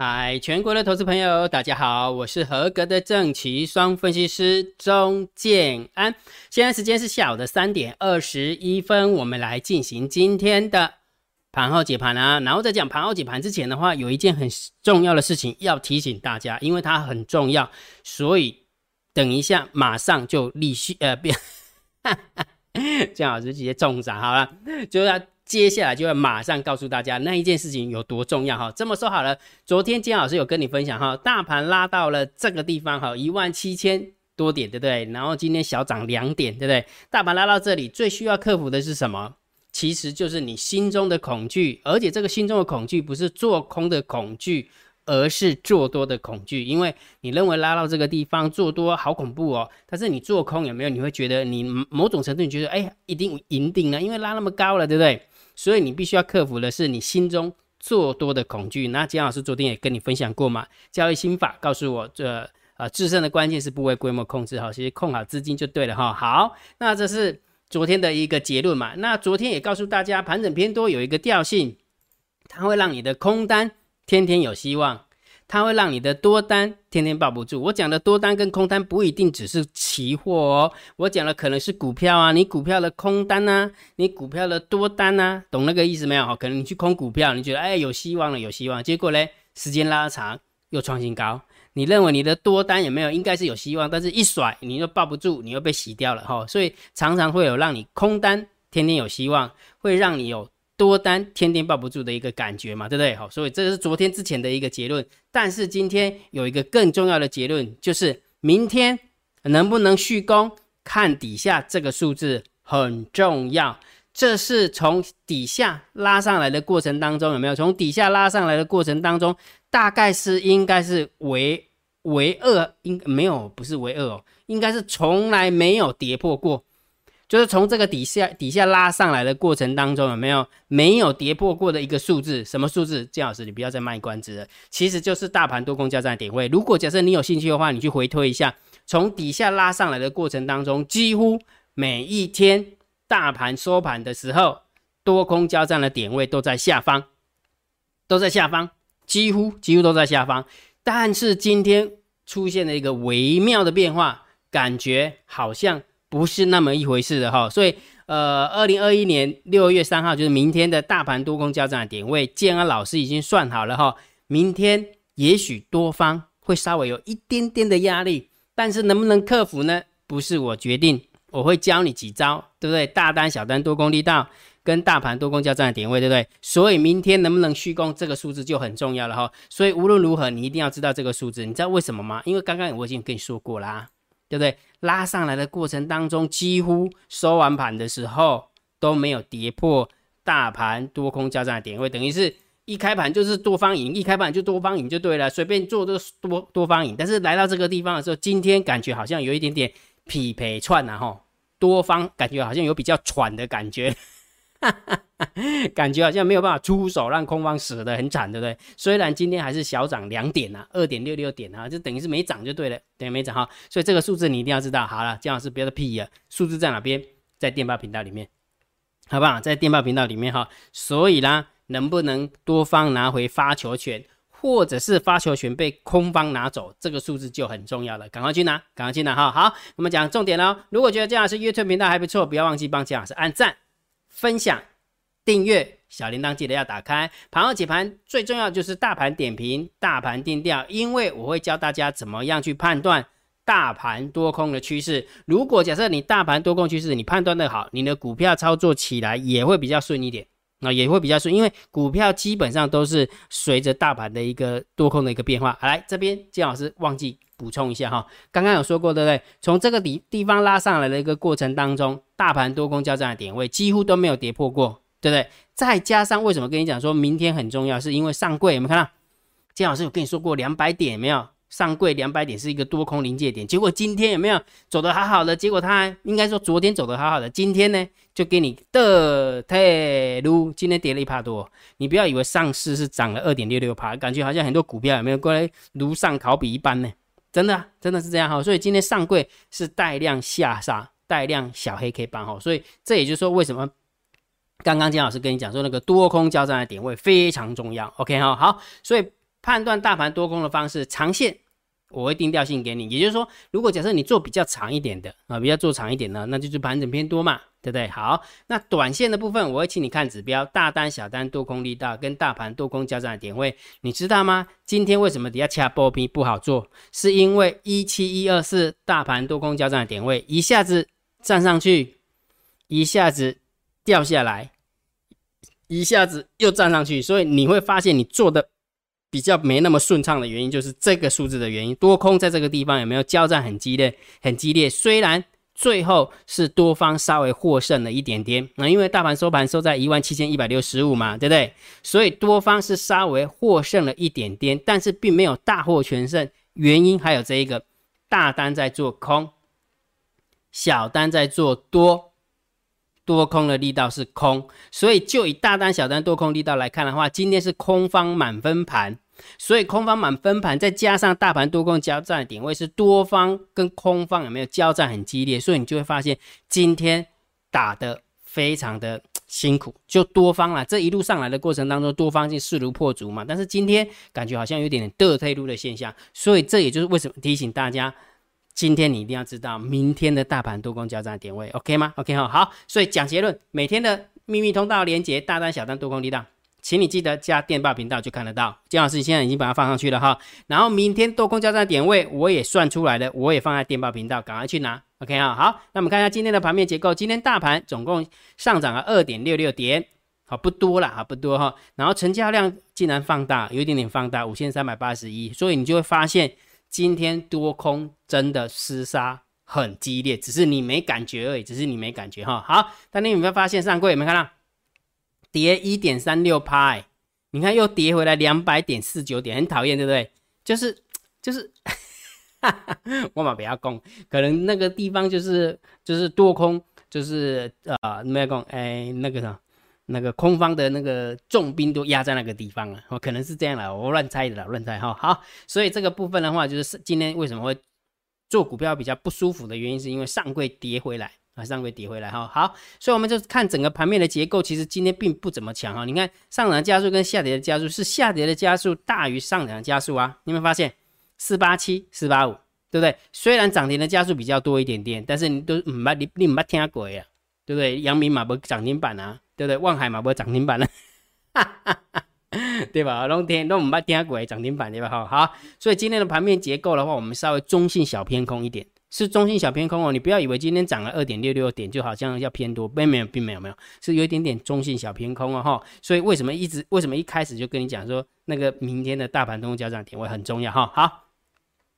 嗨，全国的投资朋友，大家好，我是合格的正奇双分析师钟建安。现在时间是下午的三点二十一分，我们来进行今天的盘后解盘啊。然后在讲盘后解盘之前的话，有一件很重要的事情要提醒大家，因为它很重要，所以等一下马上就立续呃变，姜老师直接中奖好了，就要。接下来就要马上告诉大家那一件事情有多重要哈。这么说好了，昨天金老师有跟你分享哈，大盘拉到了这个地方哈，一万七千多点，对不对？然后今天小涨两点，对不对？大盘拉到这里，最需要克服的是什么？其实就是你心中的恐惧，而且这个心中的恐惧不是做空的恐惧，而是做多的恐惧。因为你认为拉到这个地方做多好恐怖哦，但是你做空有没有？你会觉得你某种程度你觉得哎，一定赢定了，因为拉那么高了，对不对？所以你必须要克服的是你心中做多的恐惧。那姜老师昨天也跟你分享过嘛，交易心法告诉我，这呃制胜的关键是部位规模控制好，其实控好资金就对了哈。好，那这是昨天的一个结论嘛。那昨天也告诉大家，盘整偏多有一个调性，它会让你的空单天天有希望。它会让你的多单天天抱不住。我讲的多单跟空单不一定只是期货哦，我讲的可能是股票啊，你股票的空单呐，你股票的多单呐，懂那个意思没有？哈，可能你去空股票，你觉得哎有希望了，有希望，结果嘞时间拉长又创新高，你认为你的多单有没有？应该是有希望，但是一甩你又抱不住，你又被洗掉了哈，所以常常会有让你空单天天有希望，会让你有。多单天天抱不住的一个感觉嘛，对不对？好，所以这是昨天之前的一个结论。但是今天有一个更重要的结论，就是明天能不能续攻，看底下这个数字很重要。这是从底下拉上来的过程当中有没有？从底下拉上来的过程当中，大概是应该是为为二，应没有不是为二哦，应该是从来没有跌破过。就是从这个底下底下拉上来的过程当中，有没有没有跌破过的一个数字？什么数字？金老师，你不要再卖关子了。其实就是大盘多空交战的点位。如果假设你有兴趣的话，你去回推一下，从底下拉上来的过程当中，几乎每一天大盘收盘的时候，多空交战的点位都在下方，都在下方，几乎几乎都在下方。但是今天出现了一个微妙的变化，感觉好像。不是那么一回事的哈，所以呃，二零二一年六月三号就是明天的大盘多空交战的点位，建安老师已经算好了哈。明天也许多方会稍微有一点点的压力，但是能不能克服呢？不是我决定，我会教你几招，对不对？大单、小单、多空力道跟大盘多空交战的点位，对不对？所以明天能不能续攻这个数字就很重要了哈。所以无论如何，你一定要知道这个数字，你知道为什么吗？因为刚刚我已经跟你说过啦。对不对？拉上来的过程当中，几乎收完盘的时候都没有跌破大盘多空交战的点位，等于是一开盘就是多方赢，一开盘就多方赢就对了，随便做都多多方赢。但是来到这个地方的时候，今天感觉好像有一点点匹配串啊，吼，多方感觉好像有比较喘的感觉。感觉好像没有办法出手，让空方死的很惨，对不对？虽然今天还是小涨两点啊，二点六六点啊，就等于是没涨就对了，等于没涨哈。所以这个数字你一定要知道。好了，姜老师别的屁啊，数字在哪边？在电报频道里面，好不好？在电报频道里面哈。所以啦，能不能多方拿回发球权，或者是发球权被空方拿走，这个数字就很重要了。赶快去拿，赶快去拿哈。好，我们讲重点喽。如果觉得姜老师 YouTube 频道还不错，不要忘记帮姜老师按赞。分享、订阅小铃铛记得要打开。盘后解盘最重要就是大盘点评、大盘定调，因为我会教大家怎么样去判断大盘多空的趋势。如果假设你大盘多空趋势你判断的好，你的股票操作起来也会比较顺一点，那也会比较顺，因为股票基本上都是随着大盘的一个多空的一个变化。来这边，金老师忘记。补充一下哈，刚刚有说过对不对？从这个地地方拉上来的一个过程当中，大盘多空交战的点位几乎都没有跌破过，对不对？再加上为什么跟你讲说明天很重要，是因为上柜有没有看到？金老师有跟你说过两百点有没有？上柜两百点是一个多空临界点，结果今天有没有走得好好的？结果它应该说昨天走得好好的，今天呢就给你的太撸，今天跌了一趴多。你不要以为上市是涨了二点六六趴，感觉好像很多股票有没有过来如上考比一般呢？真的，真的是这样哈，所以今天上柜是带量下杀，带量小黑 K 棒哈，所以这也就是说为什么刚刚金老师跟你讲说那个多空交战的点位非常重要，OK 哈，好，所以判断大盘多空的方式，长线。我会定调性给你，也就是说，如果假设你做比较长一点的啊，比较做长一点的，那就是盘整偏多嘛，对不对？好，那短线的部分，我会请你看指标，大单、小单、多空力道跟大盘多空交战的点位，你知道吗？今天为什么底下掐波比不好做？是因为一七一二四大盘多空交战的点位一下子站上去，一下子掉下来，一下子又站上去，所以你会发现你做的。比较没那么顺畅的原因，就是这个数字的原因。多空在这个地方有没有交战很激烈？很激烈。虽然最后是多方稍微获胜了一点点，那因为大盘收盘收在一万七千一百六十五嘛，对不对？所以多方是稍微获胜了一点点，但是并没有大获全胜。原因还有这一个，大单在做空，小单在做多。多空的力道是空，所以就以大单、小单多空力道来看的话，今天是空方满分盘，所以空方满分盘，再加上大盘多空交战的点位是多方跟空方有没有交战很激烈，所以你就会发现今天打的非常的辛苦，就多方啊，这一路上来的过程当中，多方就势如破竹嘛，但是今天感觉好像有点倒退路的现象，所以这也就是为什么提醒大家。今天你一定要知道明天的大盘多空交战点位，OK 吗？OK 哈，好，所以讲结论，每天的秘密通道连接大单、小单、多空力量，请你记得加电报频道就看得到。姜老师现在已经把它放上去了哈，然后明天多空交战点位我也算出来了，我也放在电报频道，赶快去拿，OK 啊，好，那我们看一下今天的盘面结构，今天大盘总共上涨了二点六六点，好不多了哈，不多哈，然后成交量竟然放大，有一点点放大，五千三百八十一，所以你就会发现。今天多空真的厮杀很激烈，只是你没感觉而已，只是你没感觉哈。好，但你有没有发现上柜有没有看到跌一点三六拍？你看又跌回来两百点四九点，很讨厌，对不对？就是就是，我嘛不要攻，可能那个地方就是就是多空，就是呃没有讲哎那个啥。那个空方的那个重兵都压在那个地方了，哦，可能是这样了，我乱猜的啦，乱猜哈。好，所以这个部分的话，就是今天为什么会做股票比较不舒服的原因，是因为上柜跌回来啊，上柜跌回来哈。好，所以我们就看整个盘面的结构，其实今天并不怎么强哈。你看上涨加速跟下跌的加速是下跌的加速大于上涨的加速啊，你有没有发现四八七四八五，对不对？虽然涨停的加速比较多一点点，但是你都唔捌你你唔捌听过呀，对不对？阳明嘛不涨停板啊。对不对？望海嘛，不涨停板了，对吧？龙天都唔捌听过涨停板对吧？好，好，所以今天的盘面结构的话，我们稍微中性小偏空一点，是中性小偏空哦。你不要以为今天涨了二点六六点，就好像要偏多，并没有，并没有，没有，是有一点点中性小偏空哦。哈，所以为什么一直为什么一开始就跟你讲说，那个明天的大盘中交涨点位很重要哈？好，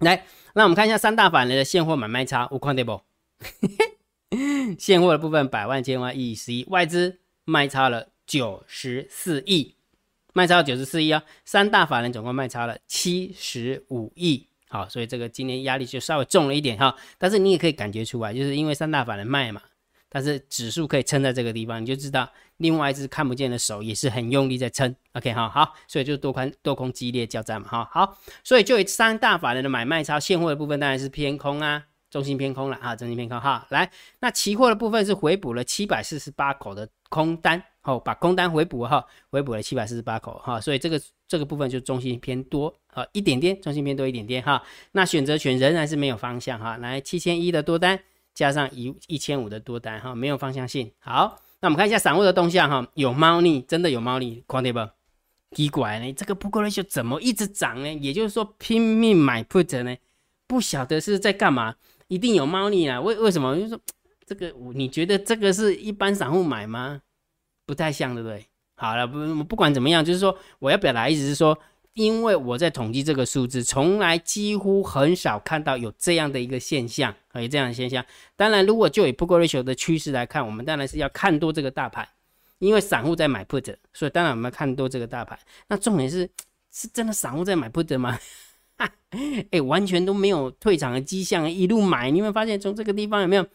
来，那我们看一下三大法人的现货买卖差，五看对不？现货的部分百万千万亿十一外资。卖差了九十四亿，卖超九十四亿啊！三大法人总共卖差了七十五亿，好，所以这个今天压力就稍微重了一点哈。但是你也可以感觉出来，就是因为三大法人卖嘛，但是指数可以撑在这个地方，你就知道另外一只看不见的手也是很用力在撑。OK 哈，好，所以就多空多空激烈交战嘛，哈，好，所以就以三大法人的买卖超现货的部分当然是偏空啊。中心偏空了啊，中心偏空哈，来，那期货的部分是回补了七百四十八口的空单，哦，把空单回补哈，回补了七百四十八口哈，所以这个这个部分就中心偏多啊，一点点，中心偏多一点点哈，那选择权仍然是没有方向哈，来七千一的多单加上一一千五的多单哈，没有方向性。好，那我们看一下散户的动向哈，有猫腻，真的有猫腻，狂跌不？奇怪呢，这个不过来就怎么一直涨呢？也就是说拼命买 put 呢，不晓得是在干嘛。一定有猫腻啊？为为什么？就是说这个，你觉得这个是一般散户买吗？不太像，对不对？好了，不不管怎么样，就是说我要表达意思是说，因为我在统计这个数字，从来几乎很少看到有这样的一个现象，有这样的现象。当然，如果就以 put ratio 的趋势来看，我们当然是要看多这个大盘，因为散户在买 put，所以当然我们要看多这个大盘。那重点是，是真的散户在买 put 吗？哎，完全都没有退场的迹象，一路买，你有没有发现从这个地方有没有？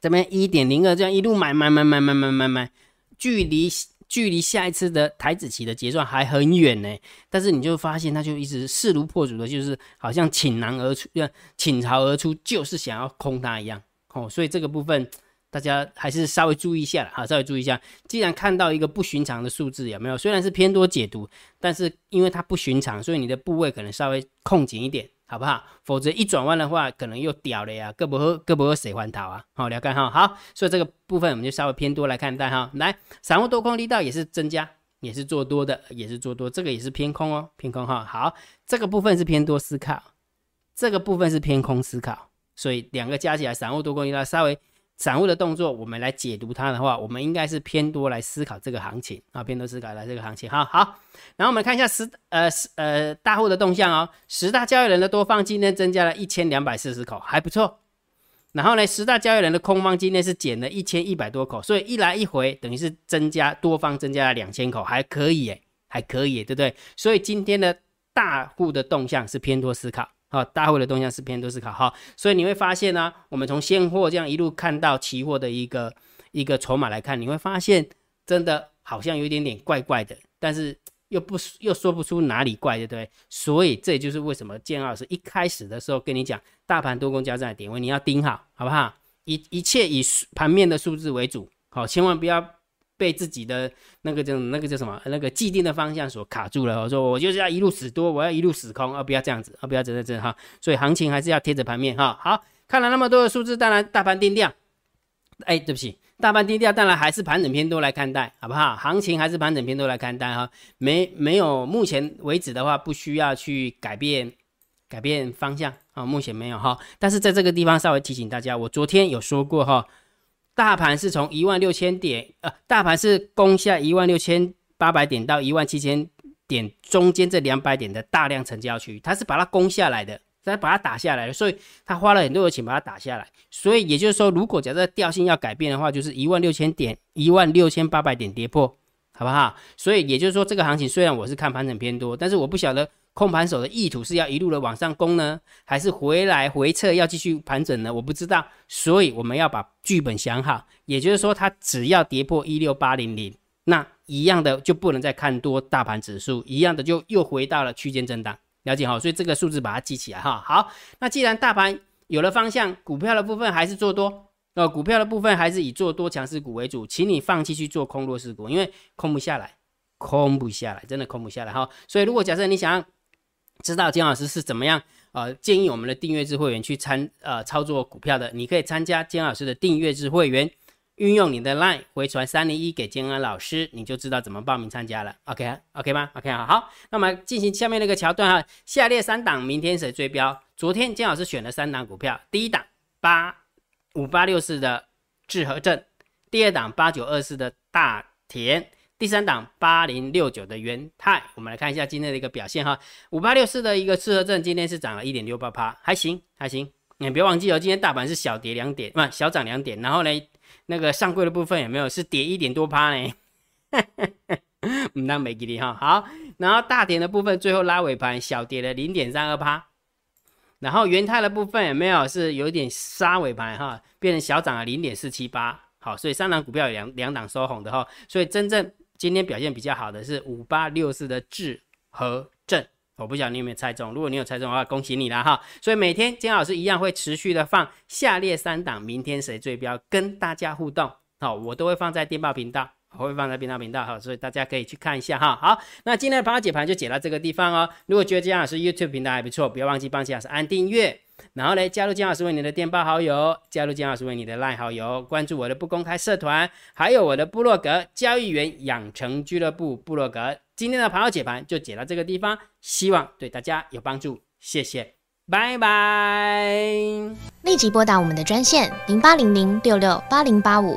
这边一点零二这样一路买买买买买买买买，距离距离下一次的台子期的结算还很远呢。但是你就发现，它就一直势如破竹的，就是好像倾囊而出，要倾巢而出，就是想要空它一样。哦，所以这个部分大家还是稍微注意一下了哈，稍微注意一下。既然看到一个不寻常的数字，有没有？虽然是偏多解读，但是因为它不寻常，所以你的部位可能稍微控紧一点，好不好？否则一转弯的话，可能又掉了呀，胳膊和胳膊和谁还逃啊？好，了解哈。好，所以这个部分我们就稍微偏多来看待哈。来，散户多空力道也是增加，也是做多的，也是做多，这个也是偏空哦，偏空哈。好，这个部分是偏多思考，这个部分是偏空思考，所以两个加起来，散户多空力道稍微。散户的动作，我们来解读它的话，我们应该是偏多来思考这个行情啊，偏多思考来这个行情。好好，然后我们看一下十呃十呃大户的动向哦，十大交易人的多方今天增加了一千两百四十口，还不错。然后呢，十大交易人的空方今天是减了一千一百多口，所以一来一回等于是增加多方增加了两千口，还可以诶，还可以，对不对？所以今天的大户的动向是偏多思考。好，大会的动向是偏多思考哈，所以你会发现呢，我们从现货这样一路看到期货的一个一个筹码来看，你会发现真的好像有一点点怪怪的，但是又不又说不出哪里怪，对不对？所以这也就是为什么建老师一开始的时候跟你讲，大盘多空交战的点位你要盯好，好不好？一一切以盘面的数字为主，好，千万不要。被自己的那个叫那个叫什么那个既定的方向所卡住了。我说我就是要一路死多，我要一路死空，啊不要这样子，啊不要这样这哈。所以行情还是要贴着盘面哈。好，看了那么多的数字，当然大盘定调。哎，对不起，大盘低调，当然还是盘整偏多来看待，好不好？行情还是盘整偏多来看待哈。没没有，目前为止的话，不需要去改变改变方向啊。目前没有哈。但是在这个地方稍微提醒大家，我昨天有说过哈。大盘是从一万六千点，呃，大盘是攻下一万六千八百点到一万七千点中间这两百点的大量成交区，它是把它攻下来的，它把它打下来的，所以它花了很多的钱把它打下来。所以也就是说，如果假设调性要改变的话，就是一万六千点、一万六千八百点跌破，好不好？所以也就是说，这个行情虽然我是看盘整偏多，但是我不晓得。控盘手的意图是要一路的往上攻呢，还是回来回撤要继续盘整呢？我不知道，所以我们要把剧本想好。也就是说，它只要跌破一六八零零，那一样的就不能再看多大盘指数，一样的就又回到了区间震荡。了解好，所以这个数字把它记起来哈。好，那既然大盘有了方向，股票的部分还是做多，呃，股票的部分还是以做多强势股为主，请你放弃去做空弱势股，因为空不下来，空不下来，真的空不下来哈。所以如果假设你想知道金老师是怎么样呃建议我们的订阅制会员去参呃操作股票的，你可以参加金老师的订阅制会员，运用你的 LINE 回传三零一给金安老师，你就知道怎么报名参加了。OK OK 吗？OK 好，好，那么进行下面那个桥段哈，下列三档明天谁追标？昨天金老师选了三档股票，第一档八五八六四的智和镇，第二档八九二四的大田。第三档八零六九的元泰，我们来看一下今天的一个表现哈。五八六四的一个适合证今天是涨了一点六八趴，还行还行。你别忘记哦，今天大盘是小跌两点，不小涨两点。然后呢，那个上柜的部分有没有是跌一点多趴呢？嗯，那没给你哈。好，然后大点的部分最后拉尾盘小跌了零点三二趴。然后元泰的部分有没有是有点杀尾盘哈，变成小涨了零点四七八。好，所以三档股票有两两档收红的哈，所以真正。今天表现比较好的是五八六四的智和正，我不晓得你有没有猜中，如果你有猜中的话，恭喜你了哈。所以每天金老师一样会持续的放下列三档，明天谁最标跟大家互动，好，我都会放在电报频道，我会放在频道频道哈，所以大家可以去看一下哈。好，那今天的盘后解盘就解到这个地方哦。如果觉得金老师 YouTube 频道还不错，不要忘记帮金老师按订阅。然后呢，加入姜老师为你的电报好友，加入姜老师为你的 LINE 好友，关注我的不公开社团，还有我的部落格交易员养成俱乐部部落格。今天的盘后解盘就解到这个地方，希望对大家有帮助，谢谢，拜拜。立即拨打我们的专线零八零零六六八零八五